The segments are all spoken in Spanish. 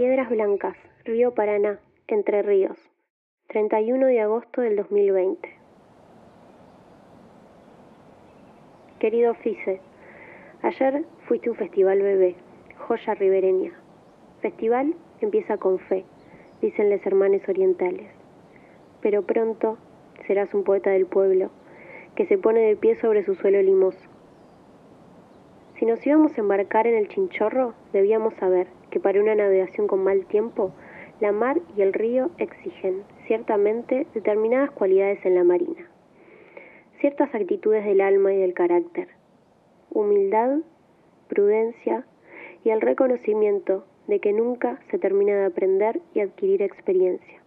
Piedras Blancas, Río Paraná, Entre Ríos, 31 de agosto del 2020. Querido Fise, ayer fuiste un festival bebé, joya ribereña. Festival empieza con fe, dicen los hermanos orientales. Pero pronto serás un poeta del pueblo, que se pone de pie sobre su suelo limoso. Si nos íbamos a embarcar en el chinchorro, debíamos saber que para una navegación con mal tiempo, la mar y el río exigen, ciertamente, determinadas cualidades en la marina. Ciertas actitudes del alma y del carácter. Humildad, prudencia y el reconocimiento de que nunca se termina de aprender y adquirir experiencia.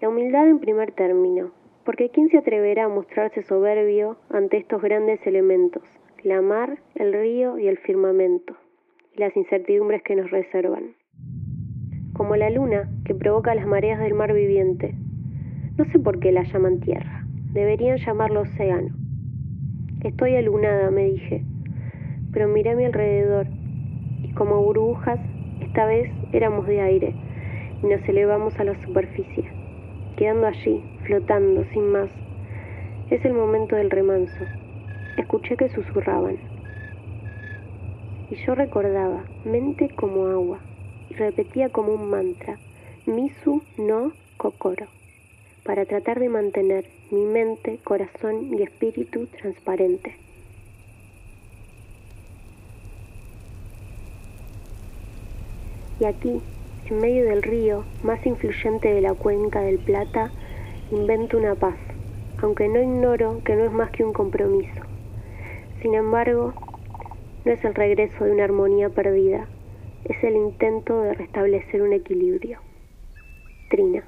La humildad en primer término, porque ¿quién se atreverá a mostrarse soberbio ante estos grandes elementos, la mar, el río y el firmamento? Las incertidumbres que nos reservan. Como la luna que provoca las mareas del mar viviente. No sé por qué la llaman tierra, deberían llamarlo océano. Estoy alunada, me dije, pero miré a mi alrededor y como burbujas, esta vez éramos de aire y nos elevamos a la superficie, quedando allí, flotando sin más. Es el momento del remanso. Escuché que susurraban y yo recordaba mente como agua y repetía como un mantra Misu no Kokoro para tratar de mantener mi mente, corazón y espíritu transparente. Y aquí, en medio del río más influyente de la cuenca del Plata, invento una paz, aunque no ignoro que no es más que un compromiso. Sin embargo, no es el regreso de una armonía perdida, es el intento de restablecer un equilibrio. Trina.